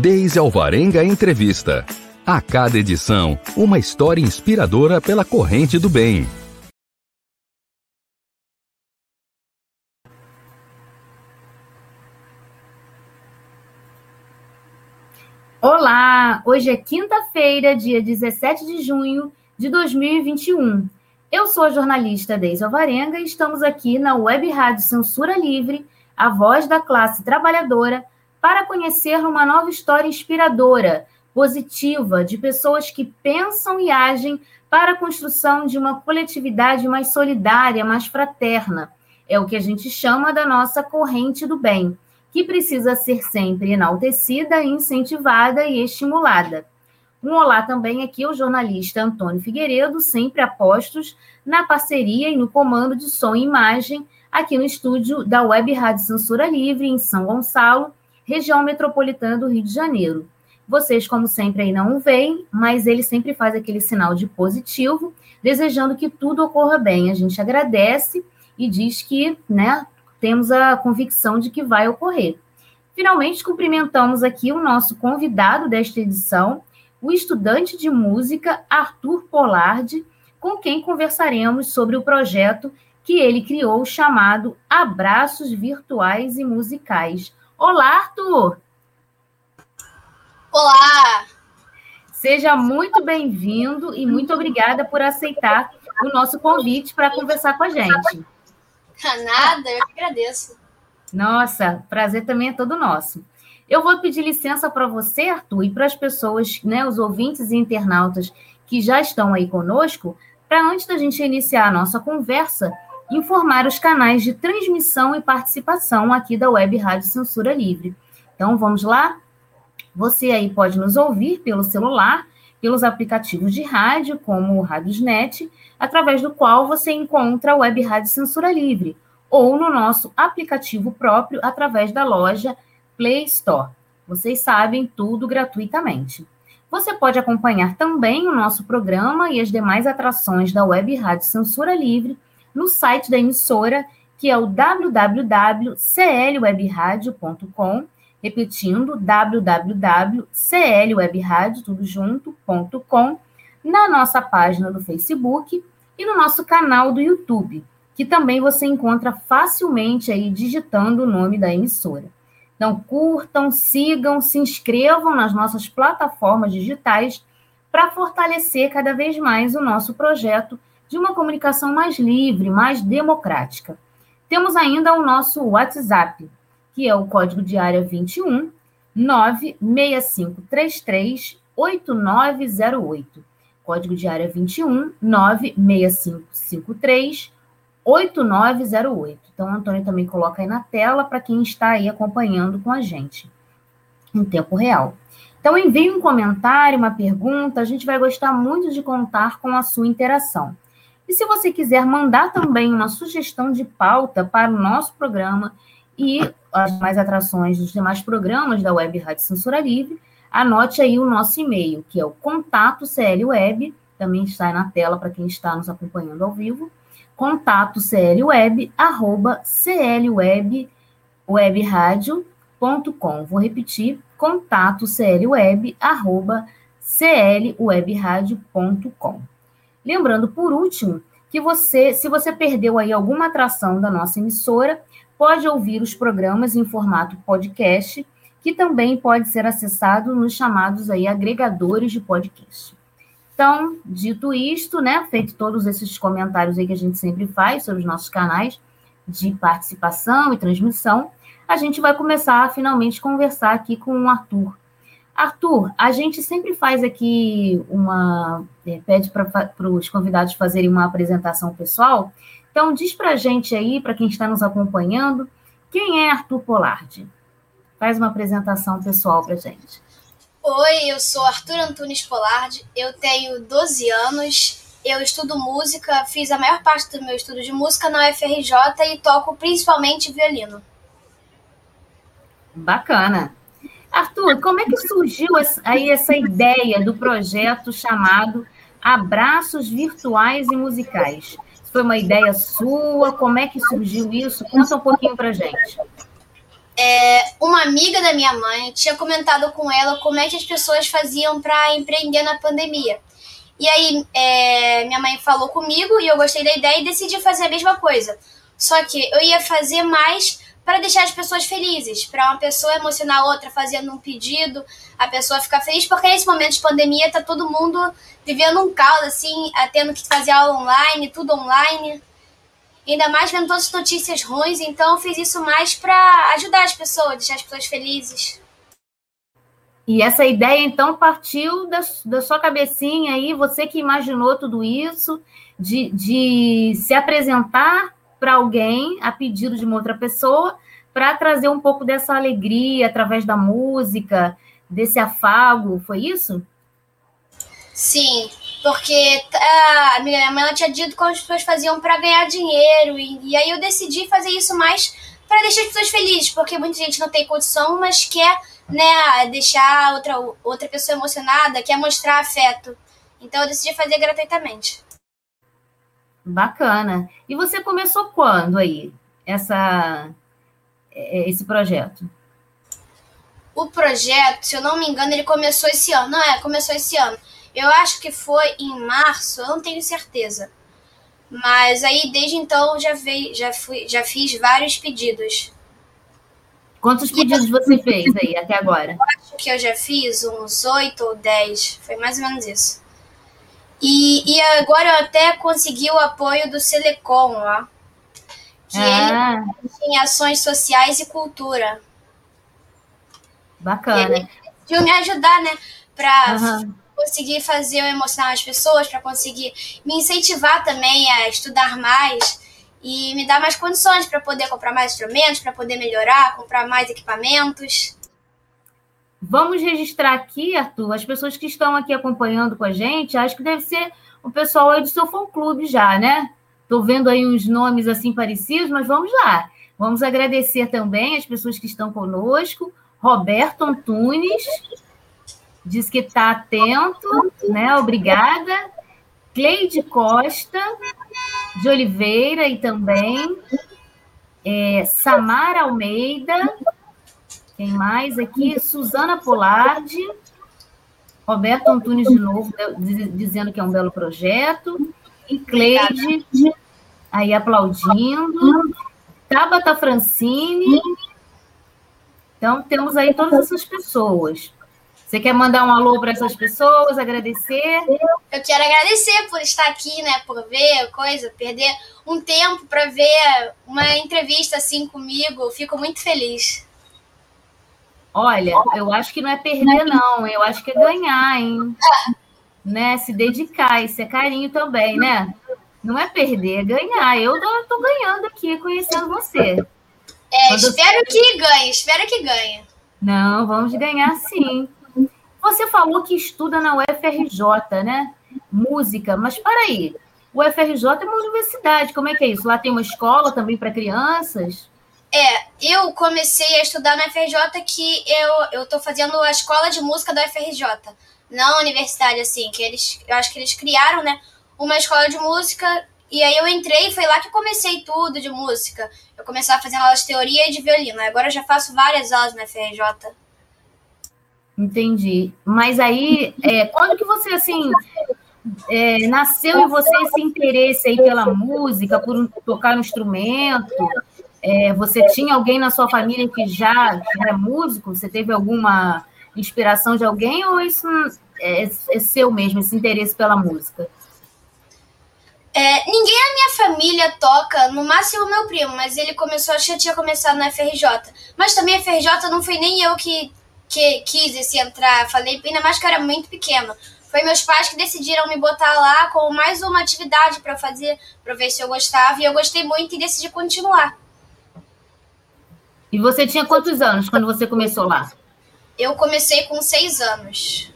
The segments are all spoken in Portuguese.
Deise Alvarenga Entrevista. A cada edição, uma história inspiradora pela corrente do bem. Olá! Hoje é quinta-feira, dia 17 de junho de 2021. Eu sou a jornalista Deise Alvarenga e estamos aqui na Web Rádio Censura Livre, a voz da classe trabalhadora, para conhecer uma nova história inspiradora, positiva, de pessoas que pensam e agem para a construção de uma coletividade mais solidária, mais fraterna. É o que a gente chama da nossa corrente do bem, que precisa ser sempre enaltecida, incentivada e estimulada. Um olá também aqui ao jornalista Antônio Figueiredo, sempre apostos na parceria e no comando de som e imagem aqui no estúdio da Web Rádio Censura Livre, em São Gonçalo, região metropolitana do Rio de Janeiro. Vocês, como sempre, aí não o veem, mas ele sempre faz aquele sinal de positivo, desejando que tudo ocorra bem. A gente agradece e diz que né, temos a convicção de que vai ocorrer. Finalmente, cumprimentamos aqui o nosso convidado desta edição, o estudante de música Arthur Polardi, com quem conversaremos sobre o projeto que ele criou chamado Abraços Virtuais e Musicais. Olá, Arthur! Olá! Seja muito bem-vindo e muito obrigada por aceitar o nosso convite para conversar com a gente. Nada, eu que agradeço. Nossa, prazer também é todo nosso. Eu vou pedir licença para você, Arthur, e para as pessoas, né, os ouvintes e internautas que já estão aí conosco, para antes da gente iniciar a nossa conversa, informar os canais de transmissão e participação aqui da Web Rádio Censura Livre. Então, vamos lá? Você aí pode nos ouvir pelo celular, pelos aplicativos de rádio, como o Radiosnet, através do qual você encontra a Web Rádio Censura Livre, ou no nosso aplicativo próprio, através da loja Play Store. Vocês sabem tudo gratuitamente. Você pode acompanhar também o nosso programa e as demais atrações da Web Rádio Censura Livre no site da emissora, que é o www.clwebradio.com, repetindo, www.clwebradio, tudo junto.com, na nossa página do Facebook e no nosso canal do YouTube, que também você encontra facilmente aí digitando o nome da emissora. Então, curtam, sigam, se inscrevam nas nossas plataformas digitais para fortalecer cada vez mais o nosso projeto de uma comunicação mais livre, mais democrática. Temos ainda o nosso WhatsApp, que é o código de área 21 96533 8908. Código de área 21 96553 8908. Então, o Antônio também coloca aí na tela para quem está aí acompanhando com a gente em tempo real. Então, envie um comentário, uma pergunta, a gente vai gostar muito de contar com a sua interação. E se você quiser mandar também uma sugestão de pauta para o nosso programa e as demais atrações dos demais programas da Web Rádio Censura Livre, anote aí o nosso e-mail, que é o contato CLWeb, também está aí na tela para quem está nos acompanhando ao vivo, contato clweb, arroba clwebradio.com. Vou repetir, contato clweb, arroba clwebradio.com. Lembrando, por último, que você, se você perdeu aí alguma atração da nossa emissora, pode ouvir os programas em formato podcast, que também pode ser acessado nos chamados aí agregadores de podcast. Então, dito isto, né, feito todos esses comentários aí que a gente sempre faz sobre os nossos canais de participação e transmissão, a gente vai começar a finalmente conversar aqui com o Arthur Arthur, a gente sempre faz aqui uma. É, pede para os convidados fazerem uma apresentação pessoal. Então, diz para a gente aí, para quem está nos acompanhando, quem é Arthur Polardi? Faz uma apresentação pessoal para a gente. Oi, eu sou Arthur Antunes Polardi, eu tenho 12 anos, eu estudo música, fiz a maior parte do meu estudo de música na UFRJ e toco principalmente violino. Bacana. Arthur, como é que surgiu aí essa ideia do projeto chamado Abraços Virtuais e Musicais? Foi uma ideia sua? Como é que surgiu isso? Conta um pouquinho para gente. é, uma amiga da minha mãe tinha comentado com ela como é que as pessoas faziam para empreender na pandemia. E aí, é, minha mãe falou comigo e eu gostei da ideia e decidi fazer a mesma coisa. Só que eu ia fazer mais para deixar as pessoas felizes, para uma pessoa emocionar outra fazendo um pedido, a pessoa ficar feliz, porque nesse momento de pandemia tá todo mundo vivendo um caos, assim, tendo que fazer aula online, tudo online. Ainda mais vendo todas as notícias ruins, então eu fiz isso mais para ajudar as pessoas, deixar as pessoas felizes. E essa ideia, então, partiu da, da sua cabecinha aí, você que imaginou tudo isso, de, de se apresentar para alguém a pedido de uma outra pessoa, para trazer um pouco dessa alegria através da música, desse afago, foi isso? Sim, porque a minha mãe tinha dito como as pessoas faziam para ganhar dinheiro, e, e aí eu decidi fazer isso mais para deixar as pessoas felizes, porque muita gente não tem condição, mas quer né, deixar outra, outra pessoa emocionada, quer mostrar afeto. Então eu decidi fazer gratuitamente. Bacana. E você começou quando aí essa é, esse projeto? O projeto, se eu não me engano, ele começou esse ano. Não é, começou esse ano. Eu acho que foi em março, eu não tenho certeza. Mas aí desde então já veio, já fui, já fiz vários pedidos. Quantos pedidos você fez aí até agora? Eu acho que eu já fiz uns oito ou dez. Foi mais ou menos isso. E, e agora eu até consegui o apoio do Selecom, ó. Que ah. ele tem ações sociais e cultura. Bacana. Ele decidiu me ajudar, né? Pra uhum. conseguir fazer eu emocionar as pessoas, para conseguir me incentivar também a estudar mais e me dar mais condições para poder comprar mais instrumentos, para poder melhorar, comprar mais equipamentos. Vamos registrar aqui, Arthur, as pessoas que estão aqui acompanhando com a gente, acho que deve ser o pessoal aí do seu fã-clube já, né? Estou vendo aí uns nomes assim parecidos, mas vamos lá. Vamos agradecer também as pessoas que estão conosco. Roberto Antunes, diz que está atento, né? Obrigada. Cleide Costa, de Oliveira e também é, Samara Almeida, quem mais aqui? Suzana Polardi, Roberto Antunes de novo, dizendo que é um belo projeto, e Cleide aí aplaudindo, Tabata Francine. Então, temos aí todas essas pessoas. Você quer mandar um alô para essas pessoas, agradecer? Eu quero agradecer por estar aqui, né? Por ver coisa, perder um tempo para ver uma entrevista assim comigo. Fico muito feliz. Olha, eu acho que não é perder, não. Eu acho que é ganhar, hein? né? Se dedicar, isso é carinho também, né? Não é perder, é ganhar. Eu estou ganhando aqui, conhecendo você. É, Quando espero que ganhe, espero que ganhe. Não, vamos ganhar sim. Você falou que estuda na UFRJ, né? Música, mas para aí. O UFRJ é uma universidade, como é que é isso? Lá tem uma escola também para crianças? É, eu comecei a estudar na UFRJ que eu, eu tô fazendo a escola de música da UFRJ. Não a universidade, assim, que eles. Eu acho que eles criaram, né? Uma escola de música. E aí eu entrei foi lá que eu comecei tudo de música. Eu comecei a fazer aulas de teoria e de violino. Agora eu já faço várias aulas na UFRJ. Entendi. Mas aí, é, quando que você, assim, é, nasceu em você esse interesse aí pela música, por tocar um instrumento? É, você tinha alguém na sua família que já era músico? Você teve alguma inspiração de alguém ou isso é, é seu mesmo, esse interesse pela música? É, ninguém na minha família toca, no máximo meu primo, mas ele começou, acho que tinha começado na FRJ. Mas também a FRJ não foi nem eu que que quis esse entrar, falei, ainda mais que eu era muito pequeno. Foi meus pais que decidiram me botar lá como mais uma atividade para fazer, para ver se eu gostava, e eu gostei muito e decidi continuar. E você tinha quantos anos quando você começou lá? Eu comecei com seis anos.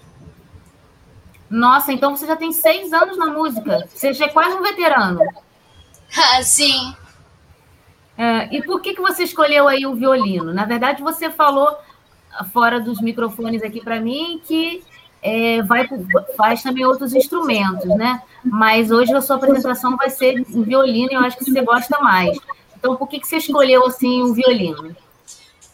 Nossa, então você já tem seis anos na música. Você já é quase um veterano. Ah, sim. É, e por que, que você escolheu aí o violino? Na verdade, você falou fora dos microfones aqui para mim que é, vai, faz também outros instrumentos, né? Mas hoje a sua apresentação vai ser em violino e eu acho que você gosta mais. Então, por que, que você escolheu assim o violino?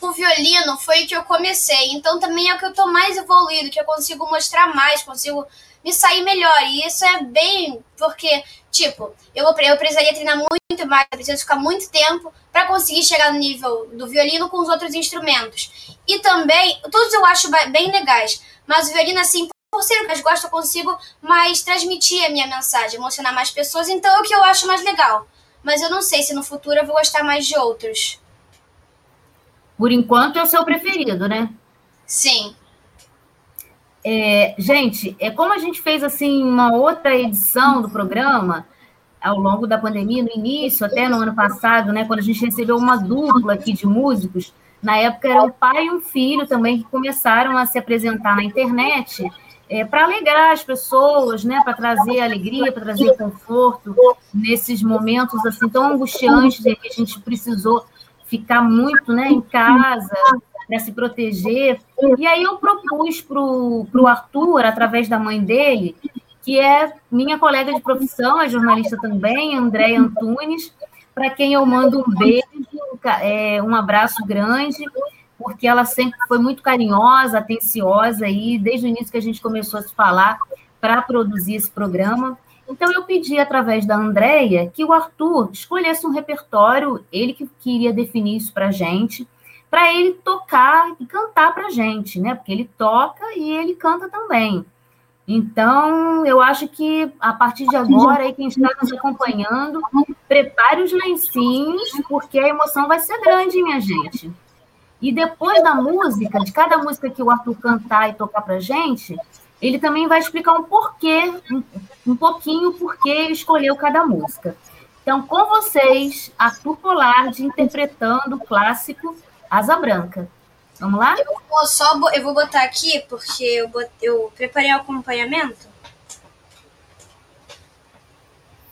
O violino foi o que eu comecei, então também é o que eu tô mais evoluído, que eu consigo mostrar mais, consigo me sair melhor. E isso é bem porque, tipo, eu, eu precisaria treinar muito mais, eu preciso ficar muito tempo para conseguir chegar no nível do violino com os outros instrumentos. E também, todos eu acho bem legais, mas o violino, assim, por ser o que mais gosto, eu consigo mais transmitir a minha mensagem, emocionar mais pessoas, então é o que eu acho mais legal. Mas eu não sei se no futuro eu vou gostar mais de outros. Por enquanto é o seu preferido, né? Sim. É, gente, é como a gente fez assim uma outra edição do programa ao longo da pandemia, no início, até no ano passado, né, quando a gente recebeu uma dupla aqui de músicos, na época era o pai e um filho também que começaram a se apresentar na internet é, para alegrar as pessoas, né, para trazer alegria, para trazer conforto nesses momentos assim tão angustiantes em que a gente precisou ficar muito né, em casa para se proteger. E aí eu propus para o Arthur, através da mãe dele, que é minha colega de profissão, é jornalista também, Andréia Antunes, para quem eu mando um beijo, é, um abraço grande, porque ela sempre foi muito carinhosa, atenciosa, e desde o início que a gente começou a se falar para produzir esse programa. Então, eu pedi, através da Andréia, que o Arthur escolhesse um repertório, ele que queria definir isso para a gente, para ele tocar e cantar para a gente, né? Porque ele toca e ele canta também. Então, eu acho que a partir de agora, aí, quem está nos acompanhando, prepare os lencinhos, porque a emoção vai ser grande, minha gente. E depois da música, de cada música que o Arthur cantar e tocar para gente, ele também vai explicar um porquê, um, um pouquinho porquê ele escolheu cada música. Então, com vocês, Arthur Polardi interpretando o clássico Asa Branca. Vamos lá? Eu vou só eu vou botar aqui porque eu, bot, eu preparei o acompanhamento.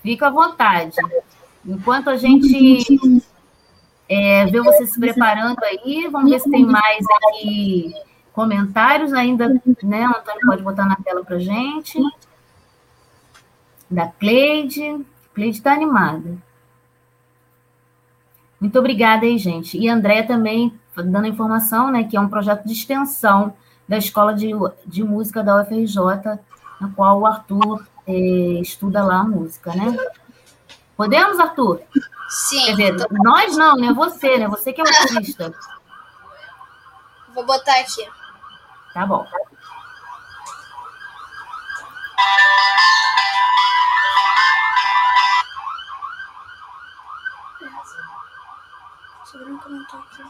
Fica à vontade. Enquanto a gente é, vê você se preparando aí, vamos ver se tem mais aqui comentários ainda, né? O Antônio pode botar na tela para gente. Da Cleide. Cleide está animada. Muito obrigada aí, gente. E André também dando a informação, né, que é um projeto de extensão da Escola de, de Música da UFRJ, na qual o Arthur é, estuda lá a música, né? Podemos, Arthur? Sim. Quer dizer, tô... nós não, né? Você, né? Você que é o artista. Vou botar aqui. Tá bom. Ver um comentário aqui.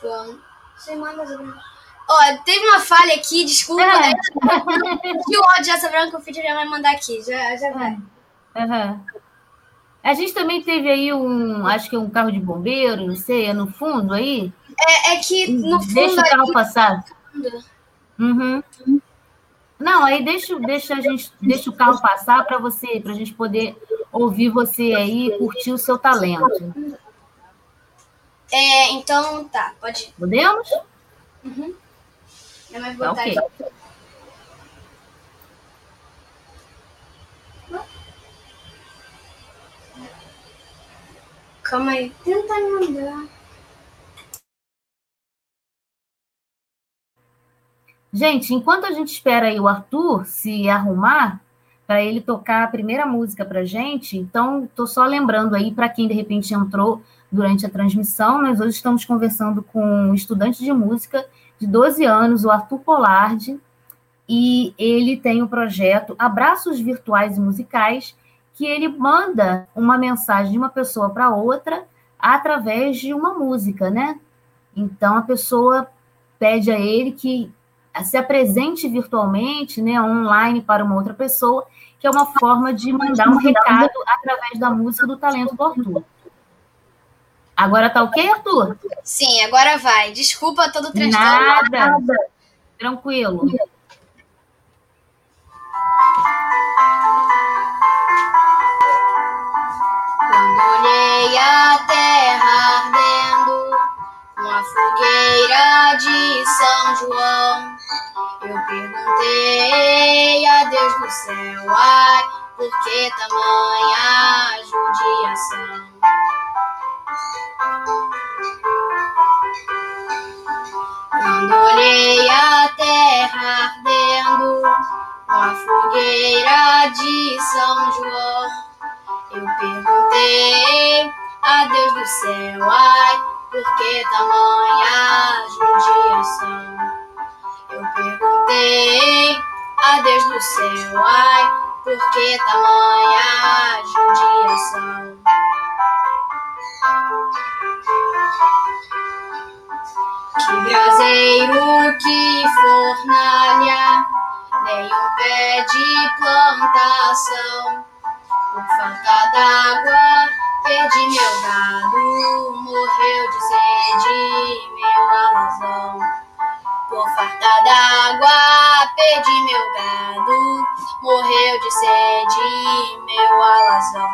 Bom, você manda Ó, teve uma falha aqui, desculpa. É. Que o áudio dessa branca o Fitch já vai mandar aqui. Já, já vai. Uhum. A gente também teve aí um, acho que um carro de bombeiro, não sei, é no fundo aí? É, é que no fundo. Deixa o carro passar. Uhum. Não, aí deixa, deixa a gente, deixa o carro passar para você, para a gente poder ouvir você aí, curtir o seu talento. É, então tá, pode. Ir. Podemos? Uhum. É mais botar okay. aqui. Calma aí. Tenta mandar. Gente, enquanto a gente espera aí o Arthur se arrumar para ele tocar a primeira música para gente, então estou só lembrando aí para quem de repente entrou durante a transmissão, nós hoje estamos conversando com um estudante de música de 12 anos, o Arthur Polardi, e ele tem o um projeto Abraços Virtuais e Musicais, que ele manda uma mensagem de uma pessoa para outra através de uma música, né? Então a pessoa pede a ele que se apresente virtualmente, né, online para uma outra pessoa, que é uma forma de mandar um recado através da música do talento do Arthur. Agora tá ok, Arthur? Sim, agora vai. Desculpa todo o transtorno. Nada. Nada. Tranquilo. Quando olhei a terra ardendo, uma fogueira de São João, eu perguntei a Deus no céu, ai, por que tamanha judiação? Quando olhei a terra ardendo com a fogueira de São João, eu perguntei a Deus do céu, ai, por que tamanha judiação? Perguntei a Deus do céu, ai, por que tamanha judiação? Que braseiro, que fornalha, nenhum pé de plantação. Por falta d'água, perdi meu gado, morreu de sede meu alazão. Por falta d'água, perdi meu gado, morreu de sede meu alazão.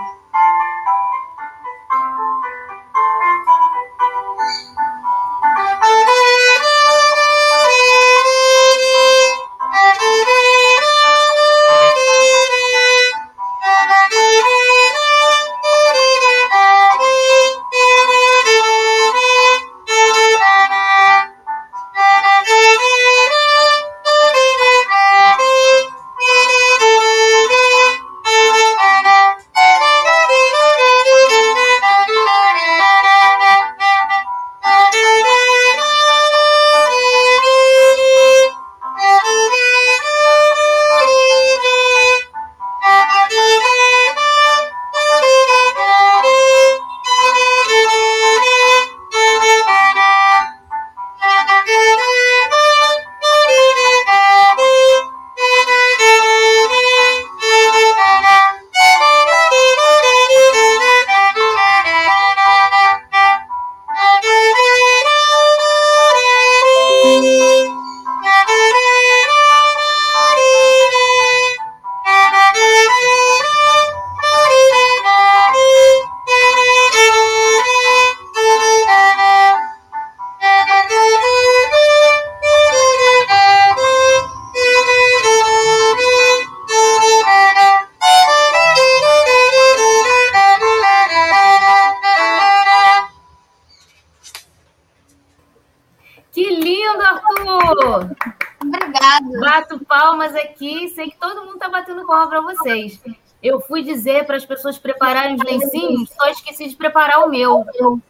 Vocês. Eu fui dizer para as pessoas prepararem os lencinhos, só esqueci de preparar o meu.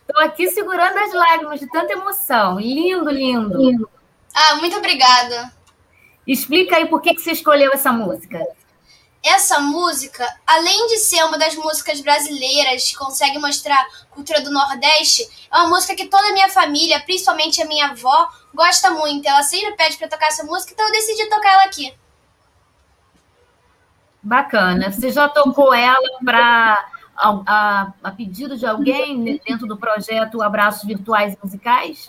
Estou aqui segurando as lágrimas de tanta emoção. Lindo, lindo. Ah, muito obrigada. Explica aí por que, que você escolheu essa música. Essa música, além de ser uma das músicas brasileiras que consegue mostrar a cultura do Nordeste, é uma música que toda a minha família, principalmente a minha avó, gosta muito. Ela sempre pede para tocar essa música, então eu decidi tocar ela aqui. Bacana. Você já tocou ela para a, a, a, pedido de alguém dentro do projeto Abraços Virtuais Musicais?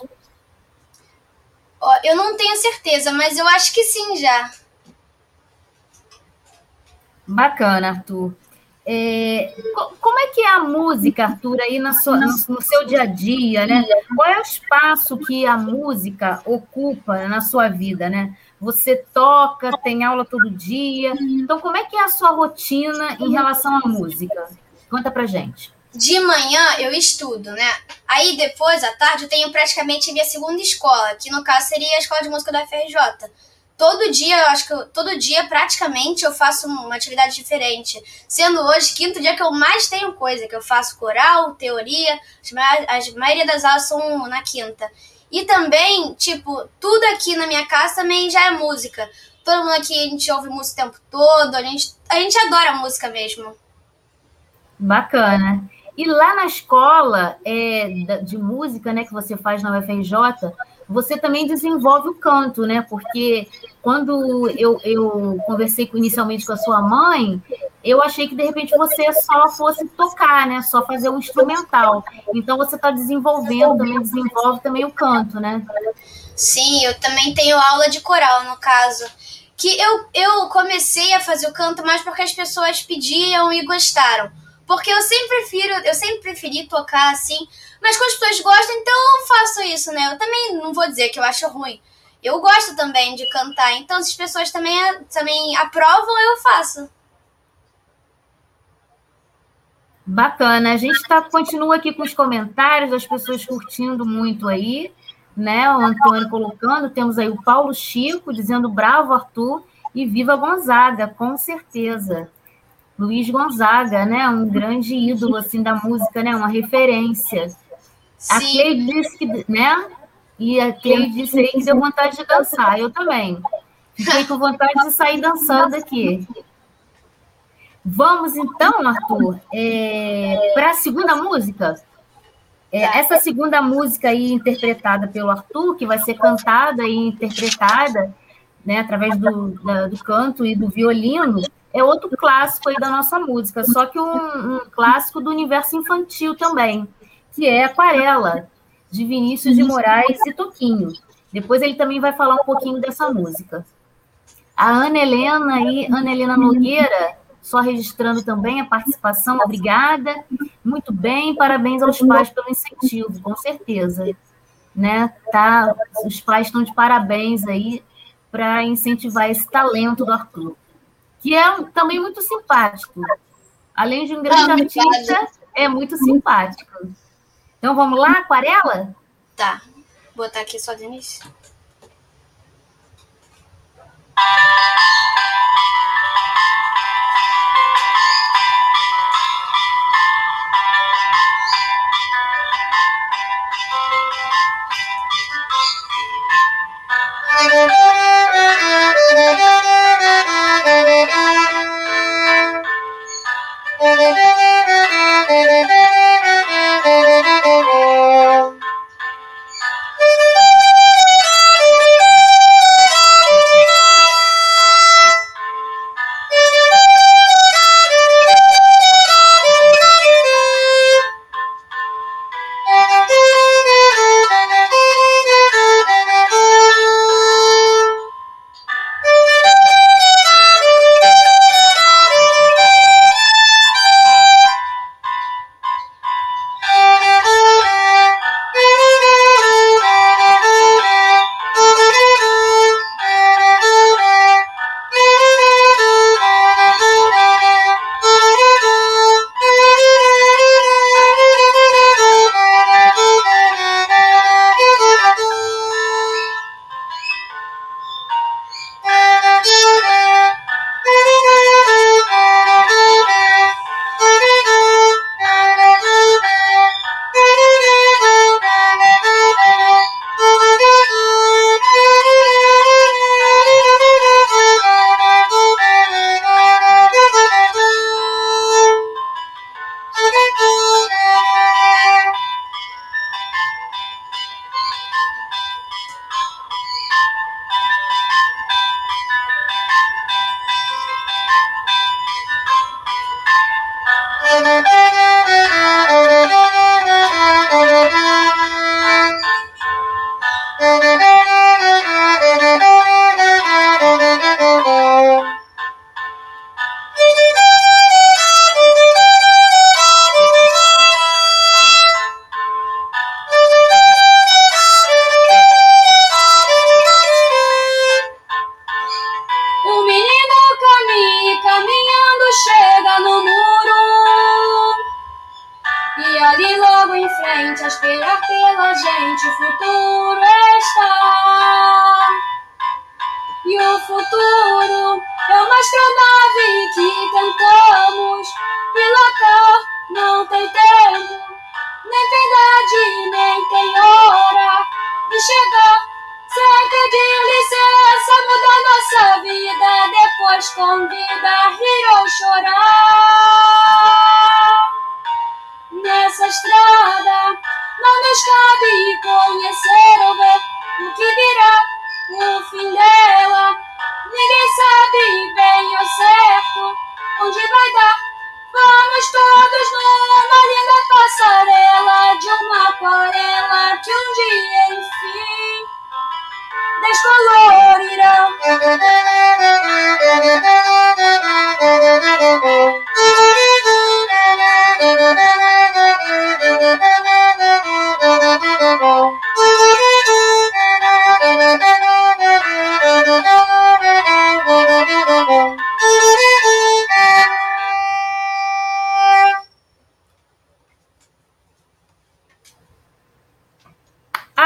Eu não tenho certeza, mas eu acho que sim já. Bacana, Arthur. É, como é que é a música, Arthur, aí na sua, no, seu dia a dia, né? Qual é o espaço que a música ocupa na sua vida, né? Você toca, tem aula todo dia. Então, como é que é a sua rotina em relação à música? Conta pra gente. De manhã eu estudo, né? Aí depois, à tarde, eu tenho praticamente a minha segunda escola, que no caso seria a escola de música da FRJ. Todo dia, eu acho que eu, todo dia praticamente eu faço uma atividade diferente. Sendo hoje quinto dia que eu mais tenho coisa, que eu faço coral, teoria, a maioria das aulas são na quinta. E também, tipo, tudo aqui na minha casa também já é música. Todo mundo aqui, a gente ouve música o tempo todo, a gente, a gente adora música mesmo. Bacana. E lá na escola é, de música, né, que você faz na UFRJ, você também desenvolve o canto, né? Porque quando eu, eu conversei inicialmente com a sua mãe, eu achei que de repente você só fosse tocar, né? Só fazer o instrumental. Então você está desenvolvendo, também desenvolve também o canto, né? Sim, eu também tenho aula de coral, no caso. Que eu, eu comecei a fazer o canto mais porque as pessoas pediam e gostaram. Porque eu sempre prefiro, eu sempre preferi tocar assim, mas quando as pessoas gostam, então eu faço isso, né? Eu também não vou dizer que eu acho ruim. Eu gosto também de cantar, então se as pessoas também, também aprovam, eu faço. Bacana. A gente tá, continua aqui com os comentários, as pessoas curtindo muito aí. né? O Antônio colocando, temos aí o Paulo Chico dizendo bravo, Arthur, e viva Gonzaga, com certeza. Luiz Gonzaga, né? Um grande ídolo assim da música, né? Uma referência. Sim. A Cleide disse que, né? E a Cleide disse aí que deu vontade de dançar. Eu também. Fiquei com vontade de sair dançando aqui. Vamos então, Arthur, é, para a segunda música. É, tá. essa segunda música aí interpretada pelo Arthur, que vai ser cantada e interpretada né, através do, da, do canto e do violino, é outro clássico aí da nossa música, só que um, um clássico do universo infantil também, que é Aquarela, de Vinícius de Moraes e Toquinho. Depois ele também vai falar um pouquinho dessa música. A Ana Helena e Ana Helena Nogueira só registrando também a participação, obrigada. Muito bem, parabéns aos pais pelo incentivo, com certeza. Né? Tá, os pais estão de parabéns aí para incentivar esse talento do Arthur, que é também muito simpático. Além de um grande Não, artista, é muito simpático. Então vamos lá, aquarela? Tá. Vou botar aqui só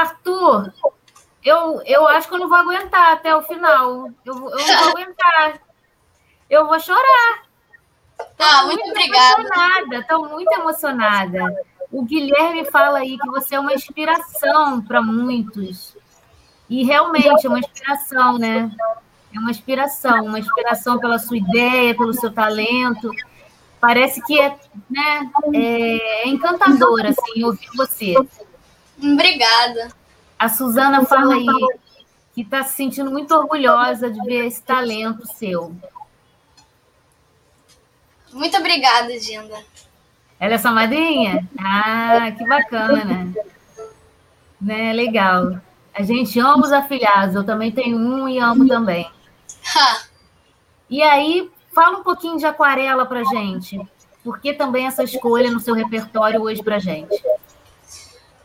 Arthur, eu, eu acho que eu não vou aguentar até o final. Eu, eu não vou aguentar. Eu vou chorar. Tô ah, muito, muito obrigada. Emocionada, estou muito emocionada. O Guilherme fala aí que você é uma inspiração para muitos. E realmente é uma inspiração, né? É uma inspiração, uma inspiração pela sua ideia, pelo seu talento. Parece que é, né, é, é encantador assim, ouvir você. Obrigada. A Suzana fala aí que está se sentindo muito orgulhosa de ver esse talento seu. Muito obrigada, Dinda. Ela é sua madrinha? Ah, que bacana. Né, legal. A gente ama os afilhados. Eu também tenho um e amo também. e aí, fala um pouquinho de aquarela pra gente. Por que também essa escolha no seu repertório hoje pra gente?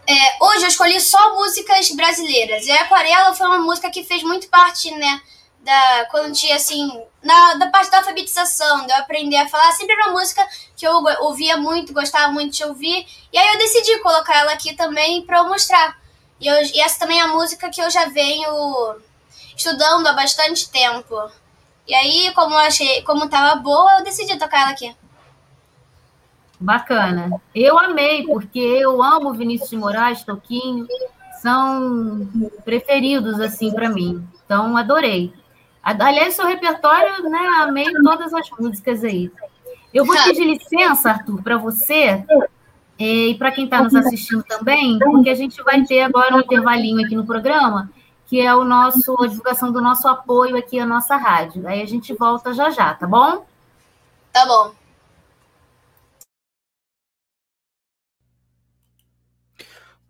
É, hoje eu escolhi só músicas brasileiras. E a Aquarela foi uma música que fez muito parte, né? Da, quando tinha assim, na, da parte da alfabetização, de eu aprender a falar, sempre era uma música que eu ouvia muito, gostava muito de ouvir, e aí eu decidi colocar ela aqui também para eu mostrar. E, eu, e essa também é a música que eu já venho estudando há bastante tempo. E aí, como eu achei, como tava boa, eu decidi tocar ela aqui. Bacana. Eu amei, porque eu amo Vinícius de Moraes, Toquinho, são preferidos, assim, para mim. Então, adorei. Aliás, seu repertório, né, amei todas as músicas aí. Eu vou pedir licença, Arthur, para você e para quem está nos assistindo também, porque a gente vai ter agora um intervalinho aqui no programa, que é o nosso, a divulgação do nosso apoio aqui à nossa rádio. Aí a gente volta já já, tá bom? Tá bom.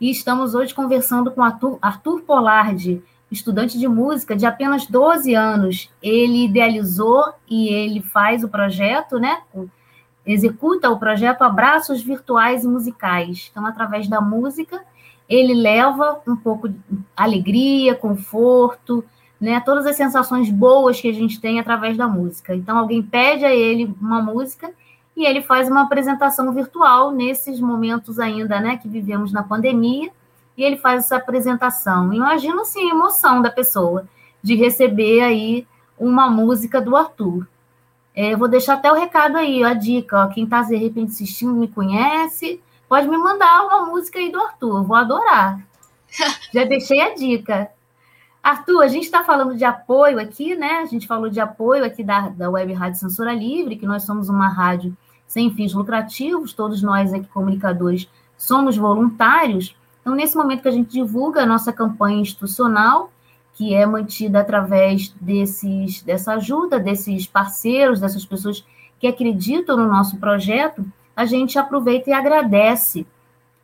e estamos hoje conversando com Arthur, Arthur Polardi, estudante de música de apenas 12 anos. Ele idealizou e ele faz o projeto, né? Executa o projeto Abraços Virtuais e Musicais. Então, através da música, ele leva um pouco de alegria, conforto, né? Todas as sensações boas que a gente tem através da música. Então, alguém pede a ele uma música e ele faz uma apresentação virtual nesses momentos ainda, né, que vivemos na pandemia, e ele faz essa apresentação. Imagina, assim, a emoção da pessoa de receber aí uma música do Arthur. É, vou deixar até o recado aí, a dica, ó, quem está de repente assistindo me conhece, pode me mandar uma música aí do Arthur, vou adorar. Já deixei a dica. Arthur, a gente está falando de apoio aqui, né? A gente falou de apoio aqui da, da Web Rádio Censura Livre, que nós somos uma rádio sem fins lucrativos, todos nós aqui comunicadores somos voluntários. Então, nesse momento que a gente divulga a nossa campanha institucional, que é mantida através desses, dessa ajuda, desses parceiros, dessas pessoas que acreditam no nosso projeto, a gente aproveita e agradece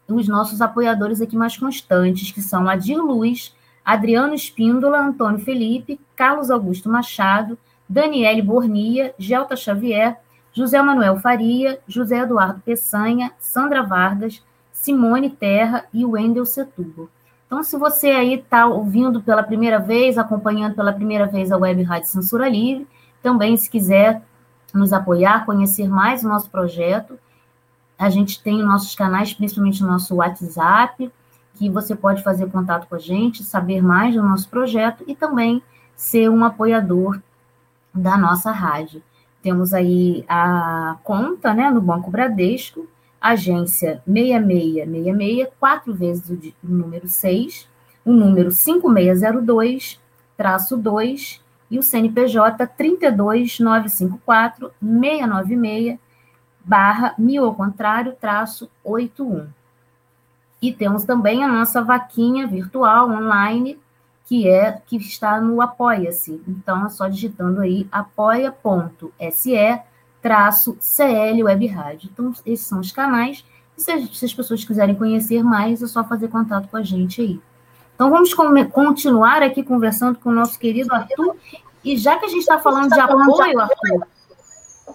os nossos apoiadores aqui mais constantes, que são Adir Luz, Adriano Espíndola, Antônio Felipe, Carlos Augusto Machado, Daniele Bornia, Gelta Xavier, José Manuel Faria, José Eduardo Peçanha, Sandra Vargas, Simone Terra e Wendel Setúbal. Então, se você aí está ouvindo pela primeira vez, acompanhando pela primeira vez a Web Rádio Censura Livre, também se quiser nos apoiar, conhecer mais o nosso projeto, a gente tem nossos canais, principalmente o nosso WhatsApp, que você pode fazer contato com a gente, saber mais do nosso projeto e também ser um apoiador da nossa rádio. Temos aí a conta né, no Banco Bradesco, agência 6666, quatro vezes o número 6, o número 5602 traço 2 e o CNPJ 32954 696 barra mil ao contrário traço 81. E temos também a nossa vaquinha virtual online que é que está no Apoia-se. Então é só digitando aí apoia.se traço CL Web Rádio. Então esses são os canais. E se, se as pessoas quiserem conhecer mais, é só fazer contato com a gente aí. Então vamos continuar aqui conversando com o nosso querido Arthur. E já que a gente está falando de apoio, Arthur,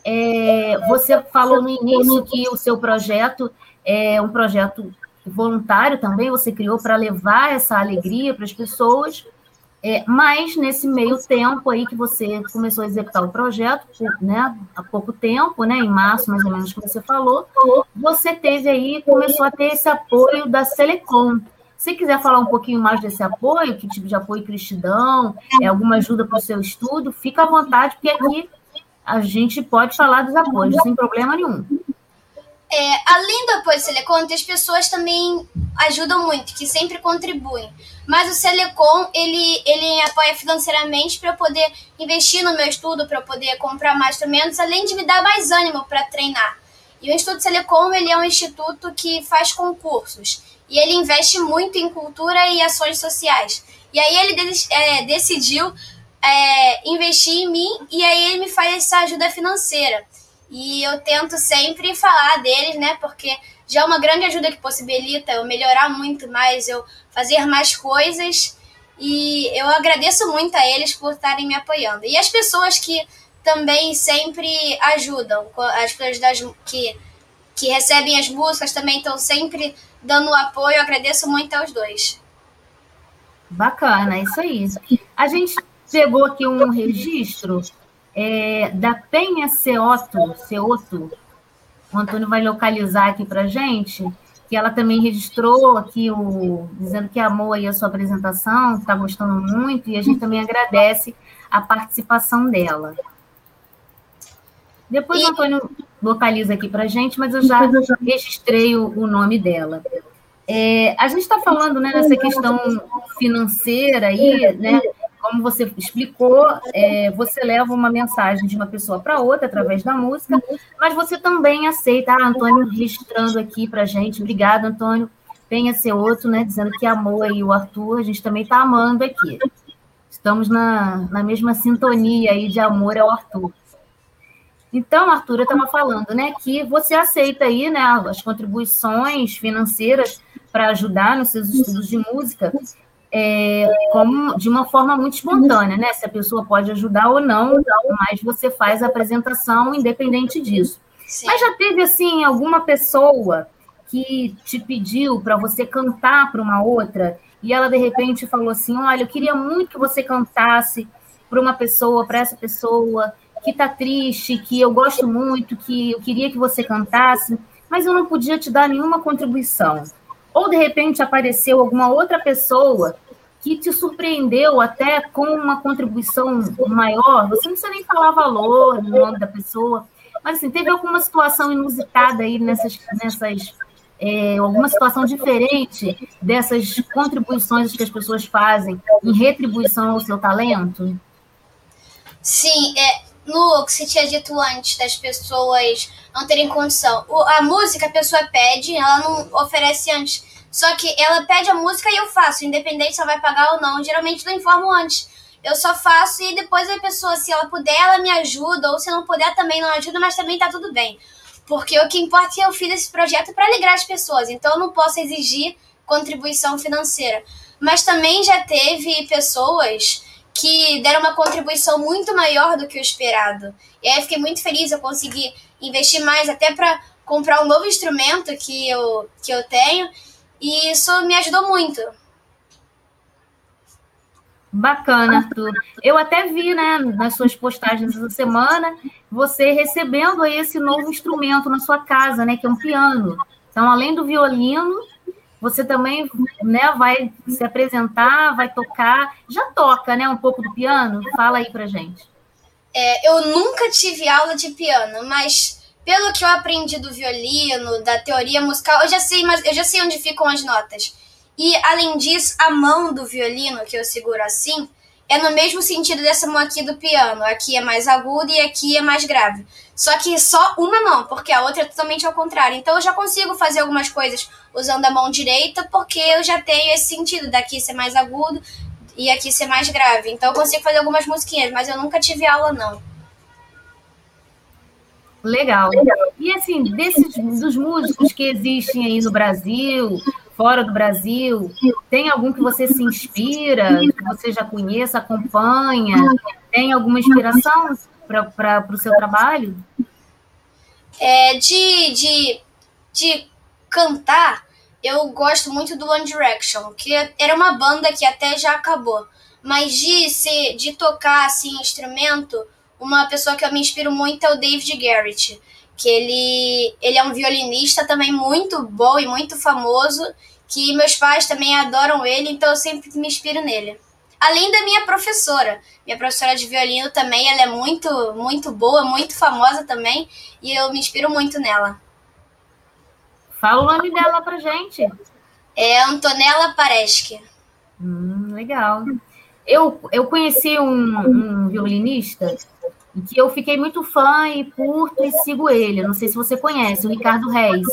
é, você falou no início que o seu projeto é um projeto voluntário também, você criou para levar essa alegria para as pessoas. É, mas nesse meio tempo aí que você começou a executar o projeto, né, há pouco tempo, né, em março mais ou menos que você falou, você teve aí, começou a ter esse apoio da Selecom. Se quiser falar um pouquinho mais desse apoio, que tipo de apoio cristão, é alguma ajuda para o seu estudo, fica à vontade, porque aqui a gente pode falar dos apoios, sem problema nenhum. É, além do apoio do Selecom, as pessoas também ajudam muito, que sempre contribuem. Mas o Selecom, ele, ele apoia financeiramente para eu poder investir no meu estudo, para eu poder comprar mais instrumentos, além de me dar mais ânimo para treinar. E o Instituto Selecom, ele é um instituto que faz concursos. E ele investe muito em cultura e ações sociais. E aí ele é, decidiu é, investir em mim e aí ele me faz essa ajuda financeira. E eu tento sempre falar deles, né? Porque já é uma grande ajuda que possibilita eu melhorar muito mais, eu fazer mais coisas. E eu agradeço muito a eles por estarem me apoiando. E as pessoas que também sempre ajudam, as pessoas das, que, que recebem as músicas também estão sempre dando apoio. Eu agradeço muito aos dois. Bacana, é isso aí. A gente pegou aqui um registro é, da Penha Ceoto, Ceoto, o Antônio vai localizar aqui para gente, que ela também registrou aqui, o, dizendo que amou aí a sua apresentação, está gostando muito, e a gente também agradece a participação dela. Depois o Antônio localiza aqui para gente, mas eu já registrei o, o nome dela. É, a gente está falando né, nessa questão financeira aí, né? Como você explicou, é, você leva uma mensagem de uma pessoa para outra através da música, mas você também aceita, ah, Antônio registrando aqui para gente. Obrigado, Antônio. Venha ser outro, né? Dizendo que amou aí o Arthur, a gente também está amando aqui. Estamos na, na mesma sintonia aí de amor ao Arthur. Então, Arthur, eu estava falando, né, que você aceita aí, né, as contribuições financeiras para ajudar nos seus estudos de música, é, como de uma forma muito espontânea, né? Se a pessoa pode ajudar ou não, mas você faz a apresentação independente disso. Sim. Mas já teve assim alguma pessoa que te pediu para você cantar para uma outra e ela de repente falou assim: "Olha, eu queria muito que você cantasse para uma pessoa, para essa pessoa que está triste, que eu gosto muito, que eu queria que você cantasse, mas eu não podia te dar nenhuma contribuição. Ou de repente apareceu alguma outra pessoa que te surpreendeu até com uma contribuição maior, você não precisa nem falar valor no nome da pessoa, mas assim, teve alguma situação inusitada aí nessas, nessas é, alguma situação diferente dessas contribuições que as pessoas fazem em retribuição ao seu talento? Sim, é, no que se tinha dito antes das pessoas não terem condição. O, a música a pessoa pede, ela não oferece antes. Só que ela pede a música e eu faço, independente se ela vai pagar ou não. Geralmente não informo antes. Eu só faço e depois a pessoa, se ela puder, ela me ajuda, ou se não puder, também não ajuda, mas também tá tudo bem. Porque o que importa é que eu fiz esse projeto para alegrar as pessoas, então eu não posso exigir contribuição financeira. Mas também já teve pessoas que deram uma contribuição muito maior do que o esperado. E aí eu fiquei muito feliz, eu consegui investir mais até para comprar um novo instrumento que eu, que eu tenho, e isso me ajudou muito. Bacana, Arthur. Eu até vi, né, nas suas postagens essa semana, você recebendo esse novo instrumento na sua casa, né, que é um piano. Então, além do violino, você também né, vai se apresentar, vai tocar. Já toca, né? Um pouco do piano? Fala aí pra gente. É, eu nunca tive aula de piano, mas pelo que eu aprendi do violino, da teoria musical, eu já sei, mas eu já sei onde ficam as notas. E além disso, a mão do violino que eu seguro assim, é no mesmo sentido dessa mão aqui do piano. Aqui é mais agudo e aqui é mais grave. Só que só uma mão, porque a outra é totalmente ao contrário. Então eu já consigo fazer algumas coisas usando a mão direita, porque eu já tenho esse sentido daqui ser mais agudo e aqui ser mais grave. Então eu consigo fazer algumas musiquinhas, mas eu nunca tive aula não. Legal. E assim, desses dos músicos que existem aí no Brasil, fora do Brasil, tem algum que você se inspira, que você já conheça, acompanha? Tem alguma inspiração para o seu trabalho? É, de, de, de cantar, eu gosto muito do One Direction, que era uma banda que até já acabou. Mas de, ser, de tocar assim, instrumento, uma pessoa que eu me inspiro muito é o David Garrett, que ele, ele é um violinista também muito bom e muito famoso, que meus pais também adoram ele, então eu sempre me inspiro nele. Além da minha professora, minha professora de violino também, ela é muito, muito boa, muito famosa também, e eu me inspiro muito nela. Fala o nome dela pra gente. É Antonella Pareschi. Hum, legal. Eu, eu conheci um, um violinista que eu fiquei muito fã e curto e sigo ele. não sei se você conhece, o Ricardo Reis.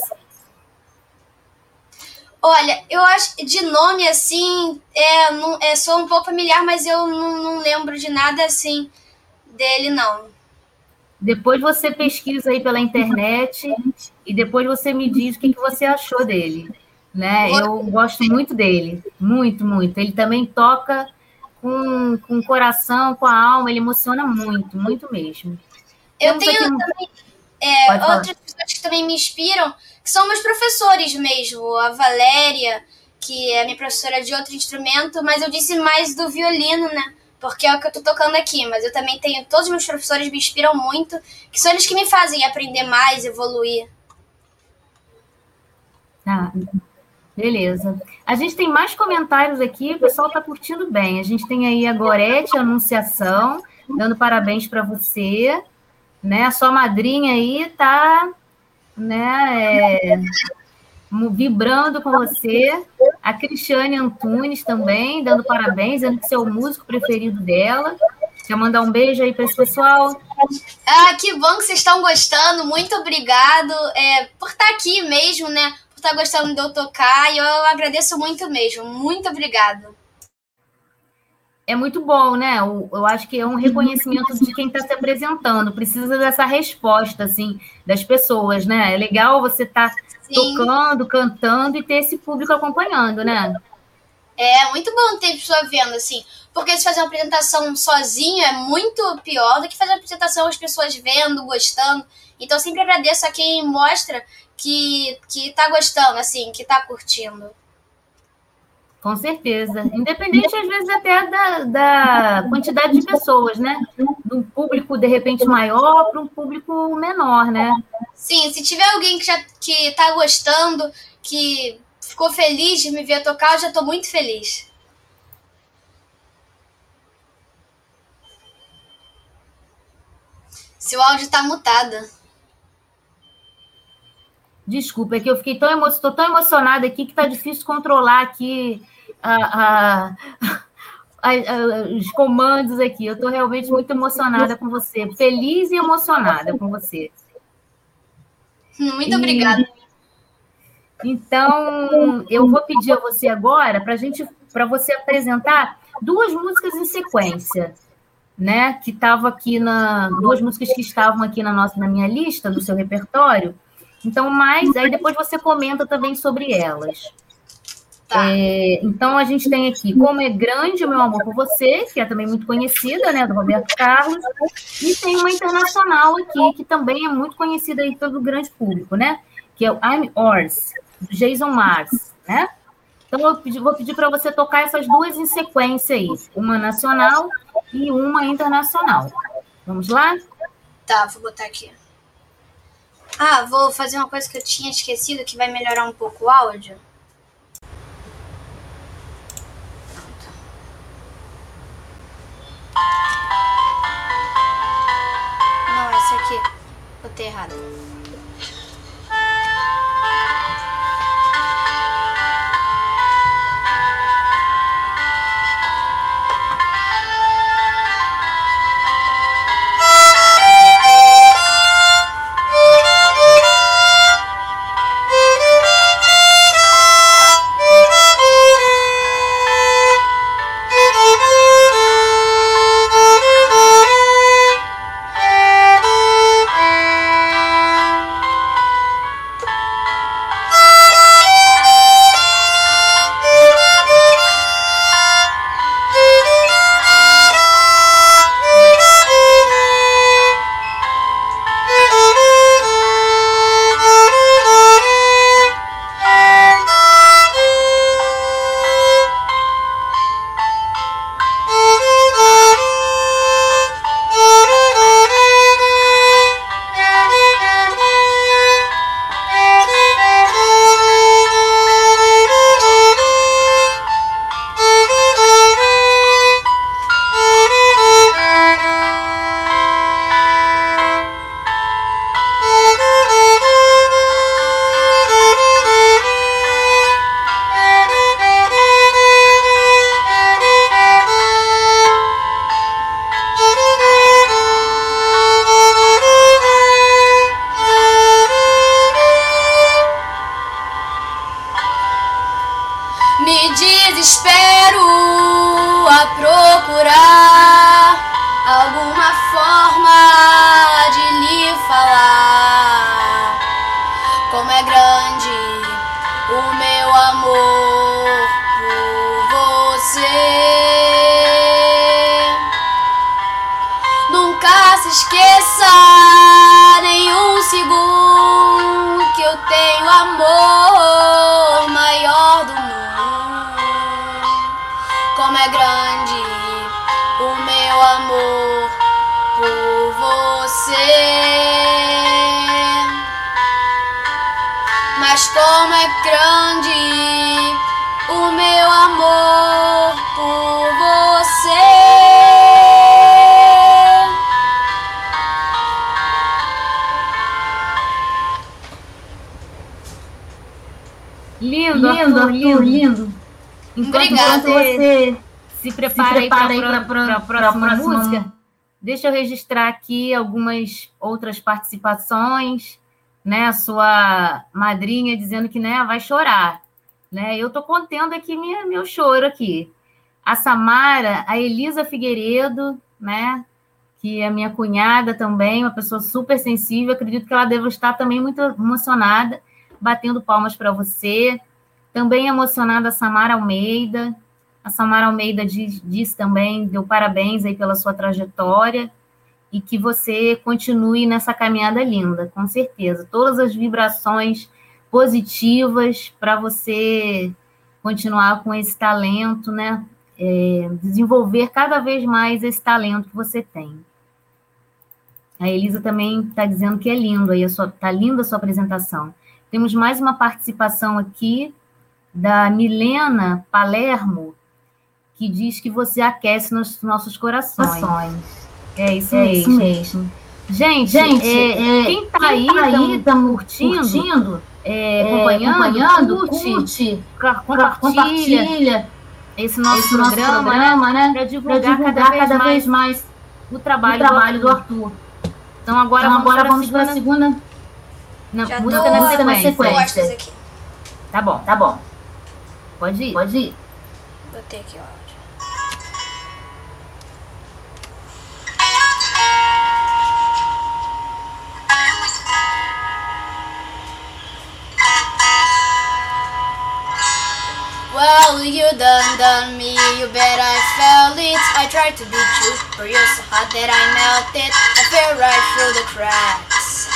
Olha, eu acho de nome assim, é, não, é sou um pouco familiar, mas eu não, não lembro de nada assim dele, não. Depois você pesquisa aí pela internet e depois você me diz o que, que você achou dele. Né? Eu gosto muito dele, muito, muito. Ele também toca com, com o coração, com a alma, ele emociona muito, muito mesmo. Eu Temos tenho também é, outras pessoas que também me inspiram, que são meus professores mesmo, a Valéria, que é minha professora de outro instrumento, mas eu disse mais do violino, né? Porque é o que eu tô tocando aqui, mas eu também tenho, todos os meus professores me inspiram muito, que são eles que me fazem aprender mais, evoluir. Ah, Beleza. A gente tem mais comentários aqui, o pessoal está curtindo bem. A gente tem aí a Gorete Anunciação, dando parabéns para você. Né? A sua madrinha aí está né, é, vibrando com você. A Cristiane Antunes também, dando parabéns, dizendo que você é o músico preferido dela. Quer mandar um beijo aí para esse pessoal? Ah, que bom que vocês estão gostando. Muito obrigado é, por estar aqui mesmo, né? Tá gostando de eu tocar e eu agradeço muito mesmo. Muito obrigado. É muito bom, né? Eu, eu acho que é um reconhecimento de quem está se apresentando. Precisa dessa resposta, assim, das pessoas, né? É legal você estar tá tocando, cantando e ter esse público acompanhando, né? É muito bom ter pessoa vendo, assim. Porque se fazer uma apresentação sozinho é muito pior do que fazer uma apresentação as pessoas vendo, gostando. Então, eu sempre agradeço a quem mostra que, que tá gostando, assim, que tá curtindo. Com certeza. Independente, às vezes, até da, da quantidade de pessoas, né? De um público, de repente, maior para um público menor, né? Sim, se tiver alguém que já que tá gostando, que ficou feliz de me ver tocar, eu já estou muito feliz. Seu áudio está mutado. Desculpa, é que eu fiquei tão, emo tão emocionada aqui que está difícil controlar aqui a, a, a, os comandos aqui. Eu estou realmente muito emocionada com você, feliz e emocionada com você. Muito e, obrigada. Então, eu vou pedir a você agora para gente, para você apresentar duas músicas em sequência, né? Que estavam aqui na duas músicas que estavam aqui na nossa na minha lista do seu repertório então, mais, aí depois você comenta também sobre elas. Tá. É, então, a gente tem aqui Como é Grande o Meu Amor por Você, que é também muito conhecida, né, do Roberto Carlos, e tem uma internacional aqui, que também é muito conhecida aí pelo grande público, né, que é o I'm Yours, do Jason Mars, né? Então, eu pedi, vou pedir para você tocar essas duas em sequência aí, uma nacional e uma internacional. Vamos lá? Tá, vou botar aqui. Ah, vou fazer uma coisa que eu tinha esquecido que vai melhorar um pouco o áudio. Não, essa aqui. Botei errado. Lindo, lindo, lindo. Enquanto Obrigada. você se prepara, Se aí prepara para aí a pra- próxima, música, deixa eu registrar aqui algumas outras participações, né? A sua madrinha dizendo que né, vai chorar. Né? Eu tô contendo aqui minha, meu choro aqui. A Samara, a Elisa Figueiredo, né? Que é minha cunhada também, uma pessoa super sensível. Acredito que ela deva estar também muito emocionada, batendo palmas para você. Também emocionada a Samara Almeida. A Samara Almeida diz, diz também, deu parabéns aí pela sua trajetória e que você continue nessa caminhada linda, com certeza. Todas as vibrações positivas para você continuar com esse talento, né? É, desenvolver cada vez mais esse talento que você tem. A Elisa também está dizendo que é lindo aí, está linda a sua apresentação. Temos mais uma participação aqui da Milena Palermo, que diz que você aquece nos nossos corações. É isso É mesmo. isso mesmo. Gente, Gente, é, é, quem tá quem aí, tá aí, tamo tamo curtindo, curtindo, é, é, acompanhando, acompanhando, curte, curte, compartilha, compartilha esse nosso esse nosso programa, programa, né? né? Para divulgar, divulgar cada, vez, mais mais o o trabalho, trabalho do do Arthur. Arthur. Então agora Então vamos, agora para vamos para a segunda, segunda na, Já música tô na sequência. Tá bom, Tá bom, pode ir. pode ir. Botei aqui o áudio. Well, you done done me, you bet I felt it. I tried to beat you, but you're so hot that I melted. I fell right through the cracks.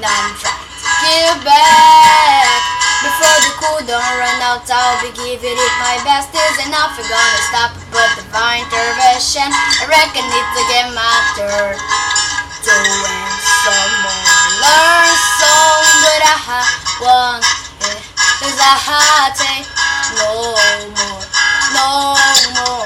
Now I'm trying to give back. Before the cool don't run out, I'll be giving it my best. Isn't nothing gonna stop but divine intervention. I reckon it's again my turn to win some more. Learn some, but I want it. Cause I take no more, no more.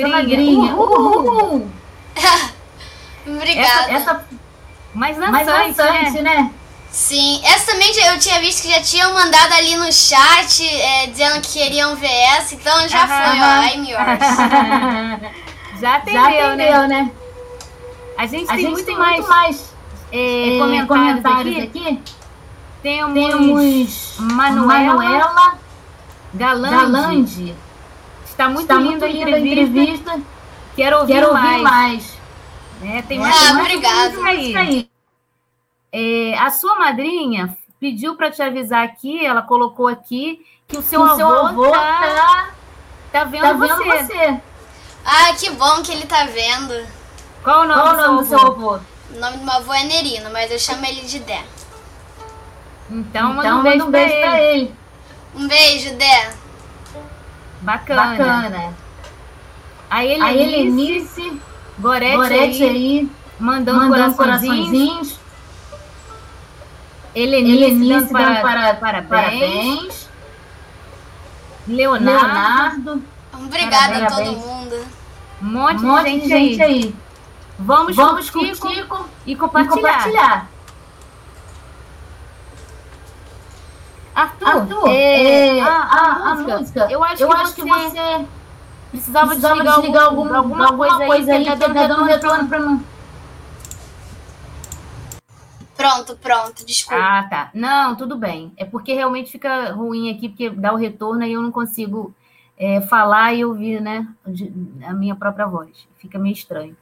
Sua, sua madrinha. madrinha. Uhul. Uhul. Obrigada. Essa, essa... Mais dançante, né? né? Sim, essa também eu tinha visto que já tinham mandado ali no chat é, dizendo que queriam ver essa, então já foi, ó, I'm yours. já atendeu, já atendeu né? né? A gente, a tem, gente muito tem mais, muito mais é, comentários, comentários aqui. aqui. Temos, Temos Manuela, Manuela Galande. Galande. Está muito Está linda, muito linda a entrevista. Quero ouvir Quero mais. mais. É, tem mais, ah, obrigada. Aí. É, a sua madrinha pediu para te avisar aqui, ela colocou aqui, que o seu, o avô, seu avô tá, tá, tá, vendo, tá vendo você. você. Ah, que bom que ele tá vendo. Qual o nome, Qual do, nome seu do, seu avô? O nome do meu avô é Nerino, mas eu chamo ele de Dé. Então, manda então, um beijo, um beijo pra, ele. ele. Um beijo, Dé. Bacana. Bacana. A Helenice, a Helenice Gorete, Gorete aí, aí, mandando, mandando coraçõezinhos. coraçõezinhos. Helenice, Helenice para, para, parabéns. parabéns. Leonardo. Leonardo. Obrigada parabéns. a todo mundo. Um monte, um monte de gente, gente aí. aí. Vamos, Vamos curtir, curtir e compartilhar. E compartilhar. Arthur, Arthur é, é, a, a, a, música, música, eu acho, eu que, acho você que você precisava, precisava desligar, desligar algum, alguma, alguma coisa, coisa aí que tá dando retorno para mim. Pronto, pronto, desculpa. Ah, tá. Não, tudo bem. É porque realmente fica ruim aqui, porque dá o retorno e eu não consigo é, falar e ouvir, né, a minha própria voz. Fica meio estranho.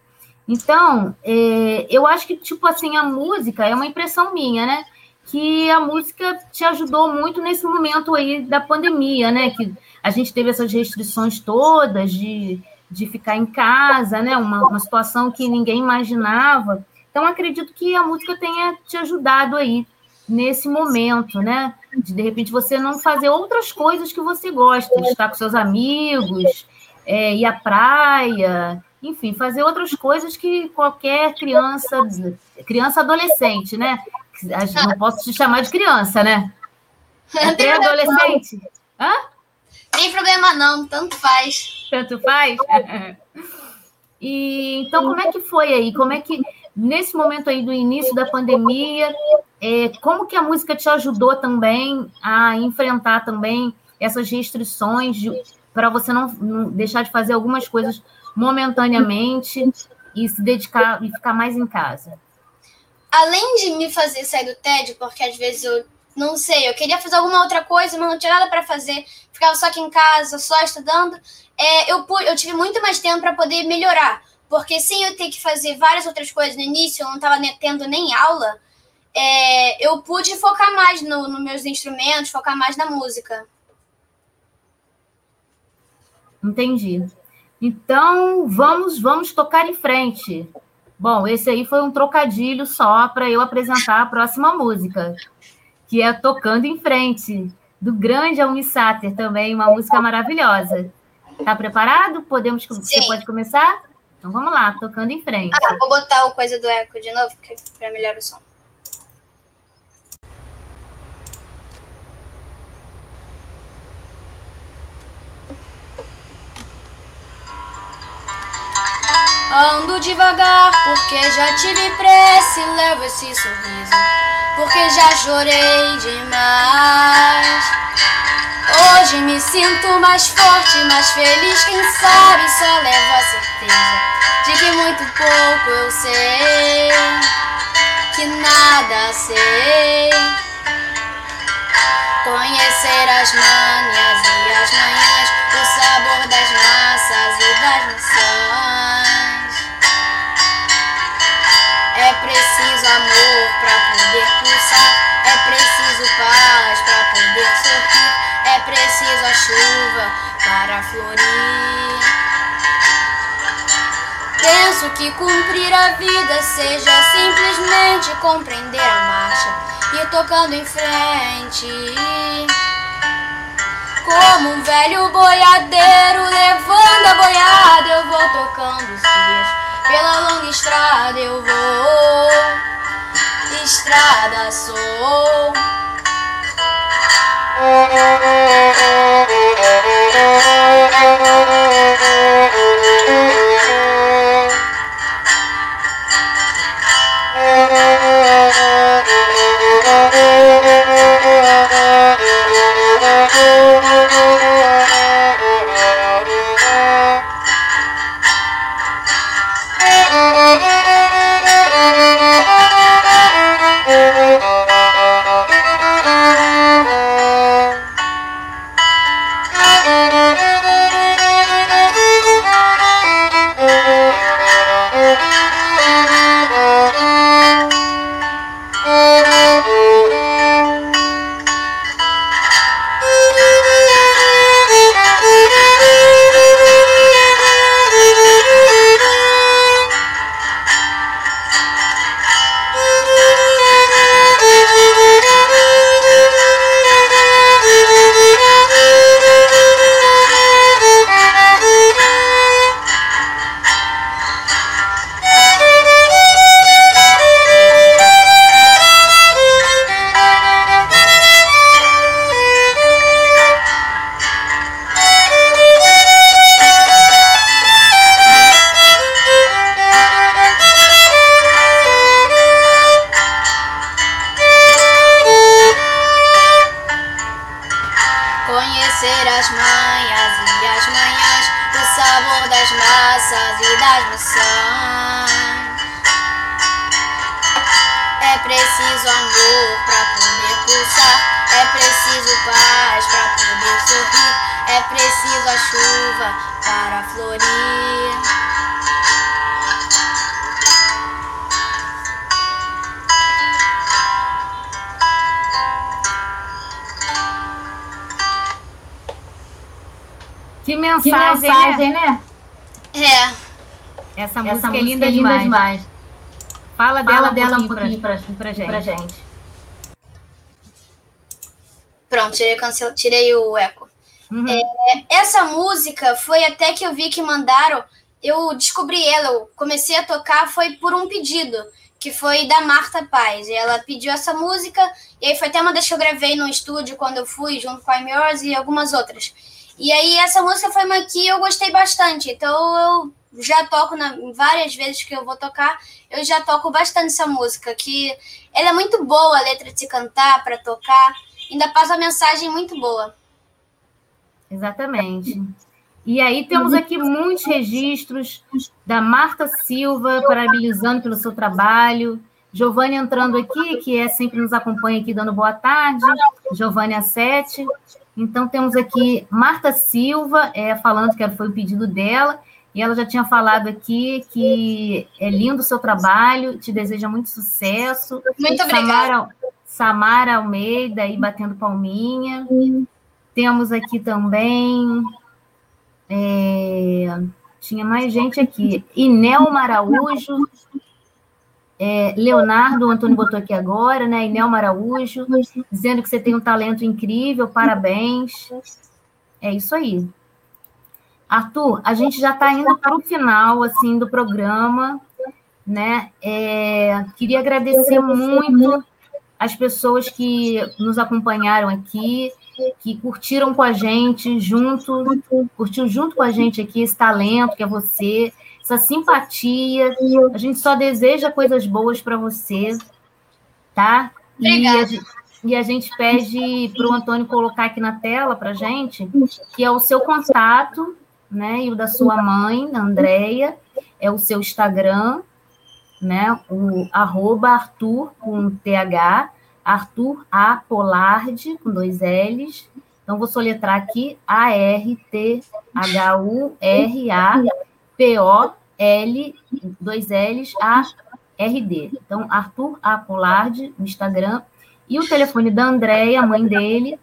Então, é, eu acho que, tipo assim, a música é uma impressão minha, né? Que a música te ajudou muito nesse momento aí da pandemia, né? Que a gente teve essas restrições todas de, de ficar em casa, né? Uma, uma situação que ninguém imaginava. Então, acredito que a música tenha te ajudado aí nesse momento, né? De, de repente, você não fazer outras coisas que você gosta, de estar com seus amigos, é, ir à praia, enfim, fazer outras coisas que qualquer criança, criança adolescente, né? Não posso te chamar de criança, né? É pré-adolescente? Problema não, tanto faz. Tanto faz? E então, como é que foi aí? Como é que nesse momento aí do início da pandemia, é, como que a música te ajudou também a enfrentar também essas restrições para você não, não, deixar de fazer algumas coisas momentaneamente e se dedicar e ficar mais em casa? Além de me fazer sair do tédio, porque às vezes eu não sei, eu queria fazer alguma outra coisa, mas não tinha nada para fazer, ficava só aqui em casa, só estudando, é, eu, eu tive muito mais tempo para poder melhorar. Porque sem eu ter que fazer várias outras coisas no início, eu não estava tendo nem aula, é, eu pude focar mais nos no meus instrumentos, focar mais na música. Entendi. Então, vamos, vamos tocar em frente. Bom, esse aí foi um trocadilho só para eu apresentar a próxima música, que é Tocando em Frente, do grande Almi Sater, também uma música maravilhosa. Tá preparado? Podemos, Sim. você pode começar? Então vamos lá, tocando em frente. Ah, vou botar o coisa do eco de novo, para melhorar o som. Ando devagar porque já tive pressa e levo esse sorriso. Porque já chorei demais. Hoje me sinto mais forte, mais feliz. Quem sabe só levo a certeza de que muito pouco eu sei, que nada sei. Conhecer as manhas e as manhãs, o sabor das massas e das amor pra poder pulsar, é preciso paz pra poder sorrir, é preciso a chuva para florir. Penso que cumprir a vida seja simplesmente compreender a marcha e tocando em frente. Como um velho boiadeiro levando a boiada, eu vou tocando os dias. Pela longa estrada eu vou, estrada sou. Chuva para florir. Que mensagem, que mensagem né? né? É. Essa música, Essa música é linda, é linda demais. demais. Fala dela, Fala dela um pouquinho pra, pra, pra, gente. pra gente. Pronto, tirei, cancel... tirei o eco. Uhum. É, essa música foi até que eu vi que mandaram, eu descobri ela, eu comecei a tocar, foi por um pedido, que foi da Marta Paz. E ela pediu essa música, e aí foi até uma das que eu gravei no estúdio quando eu fui, junto com a Yours e algumas outras. E aí essa música foi uma que eu gostei bastante. Então eu já toco na, várias vezes que eu vou tocar, eu já toco bastante essa música, que ela é muito boa a letra de se cantar, para tocar, ainda passa a mensagem muito boa. Exatamente. E aí temos aqui muitos registros da Marta Silva parabenizando pelo seu trabalho, Giovanni entrando aqui, que é sempre nos acompanha aqui dando boa tarde, Giovanni a sete. Então, temos aqui Marta Silva é, falando que foi o pedido dela, e ela já tinha falado aqui que é lindo o seu trabalho, te deseja muito sucesso. Muito obrigada. Samara, Almeida aí batendo palminha. Temos aqui também. É, tinha mais gente aqui. Inelma Araújo, é, Leonardo, o Antônio botou aqui agora, né? Inel Araújo, dizendo que você tem um talento incrível, parabéns. É isso aí. Arthur, a gente já está indo para o final assim do programa, né? É, queria agradecer muito as pessoas que nos acompanharam aqui, que curtiram com a gente junto, curtiu junto com a gente aqui esse talento que é você essa simpatia. A gente só deseja coisas boas para você, tá? E a, e a gente pede para o Antônio colocar aqui na tela para gente, que é o seu contato, né? E o da sua mãe, Andréia, é o seu Instagram, né? O arroba Arthur com TH, Arthur A Polarde, com dois L's. Então, vou soletrar aqui A-R-T-H-U-R-A P-O-L, dois L's, A-R-D. Então, Arthur A. Polardi, no Instagram. E o telefone da Andréia, mãe dele,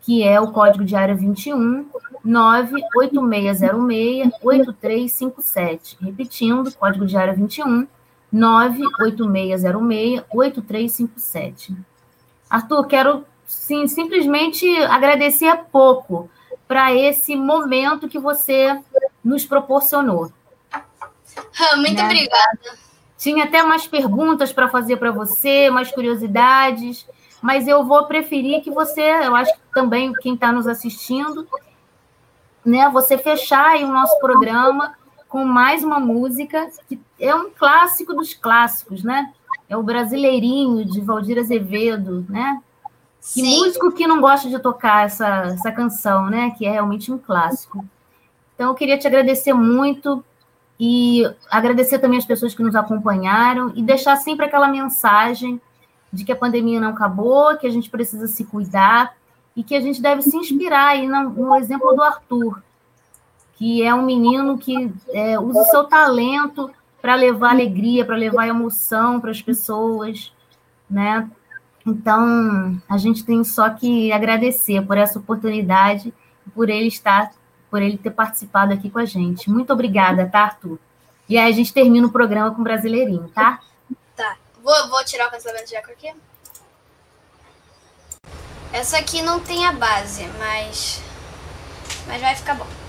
que é o código de área 21 98606-8357. Repetindo, código de área 21 98606-8357. Arthur, quero sim, simplesmente agradecer a pouco para esse momento que você nos proporcionou. Muito né? obrigada. Tinha até mais perguntas para fazer para você, mais curiosidades, mas eu vou preferir que você, eu acho que também quem está nos assistindo, né, você fechar aí o nosso programa com mais uma música que é um clássico dos clássicos, né? É o Brasileirinho de Valdir Azevedo, né? Que músico que não gosta de tocar essa, essa canção, né? Que é realmente um clássico. Então, eu queria te agradecer muito e agradecer também as pessoas que nos acompanharam e deixar sempre aquela mensagem de que a pandemia não acabou, que a gente precisa se cuidar e que a gente deve se inspirar aí no, no exemplo do Arthur, que é um menino que é, usa o seu talento para levar alegria, para levar emoção para as pessoas, né? Então, a gente tem só que agradecer por essa oportunidade, por ele estar por ele ter participado aqui com a gente. Muito obrigada, tá, Arthur? E aí a gente termina o programa com o Brasileirinho, tá? Tá. Vou, vou tirar o cancelamento de eco aqui. Essa aqui não tem a base, mas. Mas vai ficar bom.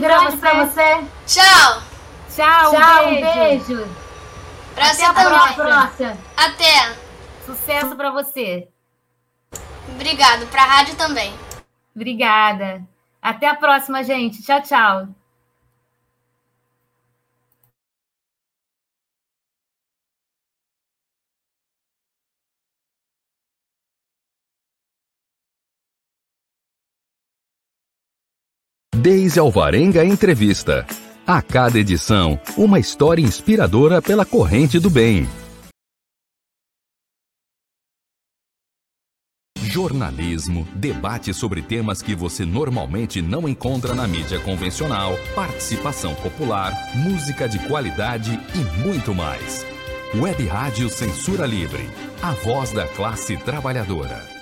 Grande, pra pra você. você. Tchau. Tchau, Tchau, um um beijo. beijo. Pra você Até a também. próxima. Até. Sucesso pra você. Obrigado. Pra rádio também. Obrigada. Até a próxima, gente. Tchau, tchau. Deise Alvarenga Entrevista. A cada edição, uma história inspiradora pela corrente do bem. Jornalismo, debate sobre temas que você normalmente não encontra na mídia convencional, participação popular, música de qualidade e muito mais. Web Rádio Censura Livre, a voz da classe trabalhadora.